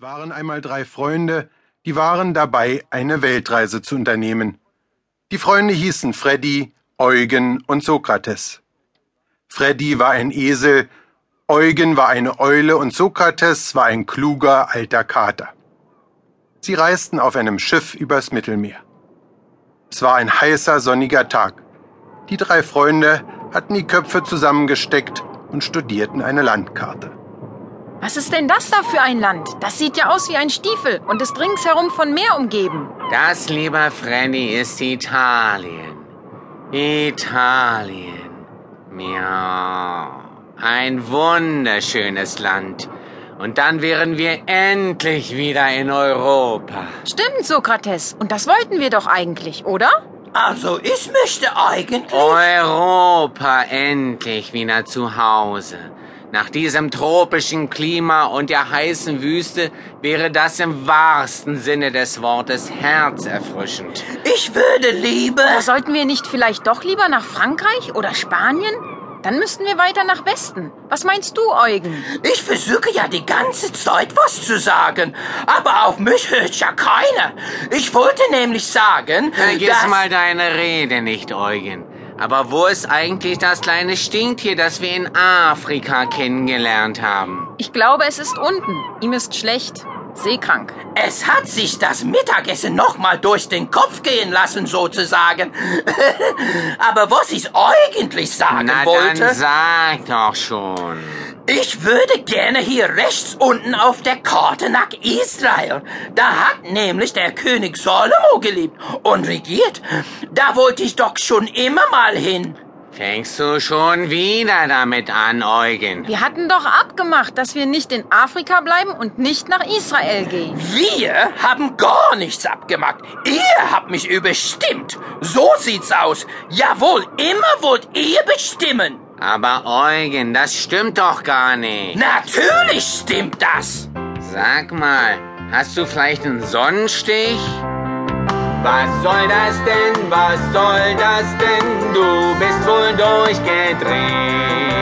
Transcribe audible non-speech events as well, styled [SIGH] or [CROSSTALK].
Es waren einmal drei Freunde, die waren dabei, eine Weltreise zu unternehmen. Die Freunde hießen Freddy, Eugen und Sokrates. Freddy war ein Esel, Eugen war eine Eule und Sokrates war ein kluger alter Kater. Sie reisten auf einem Schiff übers Mittelmeer. Es war ein heißer, sonniger Tag. Die drei Freunde hatten die Köpfe zusammengesteckt und studierten eine Landkarte. Was ist denn das da für ein Land? Das sieht ja aus wie ein Stiefel und ist ringsherum von Meer umgeben. Das, lieber Freddy, ist Italien. Italien. Miau. Ein wunderschönes Land. Und dann wären wir endlich wieder in Europa. Stimmt, Sokrates. Und das wollten wir doch eigentlich, oder? Also, ich möchte eigentlich. Europa endlich wieder zu Hause. Nach diesem tropischen Klima und der heißen Wüste wäre das im wahrsten Sinne des Wortes herzerfrischend. Ich würde lieber. Oder sollten wir nicht vielleicht doch lieber nach Frankreich oder Spanien? Dann müssten wir weiter nach Westen. Was meinst du, Eugen? Ich versuche ja die ganze Zeit was zu sagen, aber auf mich hört ja keiner. Ich wollte nämlich sagen, Vergiss dass... mal deine Rede nicht, Eugen. Aber wo ist eigentlich das kleine Stinktier, das wir in Afrika kennengelernt haben? Ich glaube, es ist unten. Ihm ist schlecht. Seekrank. Es hat sich das Mittagessen nochmal durch den Kopf gehen lassen, sozusagen. [LAUGHS] aber was ich eigentlich sagen Na wollte... dann sag doch schon. Ich würde gerne hier rechts unten auf der Karte nach Israel. Da hat nämlich der König Salomo gelebt und regiert. Da wollte ich doch schon immer mal hin. Fängst du schon wieder damit an, Eugen? Wir hatten doch abgemacht, dass wir nicht in Afrika bleiben und nicht nach Israel gehen. Wir haben gar nichts abgemacht. Ihr habt mich überstimmt. So sieht's aus. Jawohl, immer wollt ihr bestimmen. Aber Eugen, das stimmt doch gar nicht. Natürlich stimmt das. Sag mal, hast du vielleicht einen Sonnenstich? Was soll das denn? Was soll das denn? Du bist wohl durchgedreht.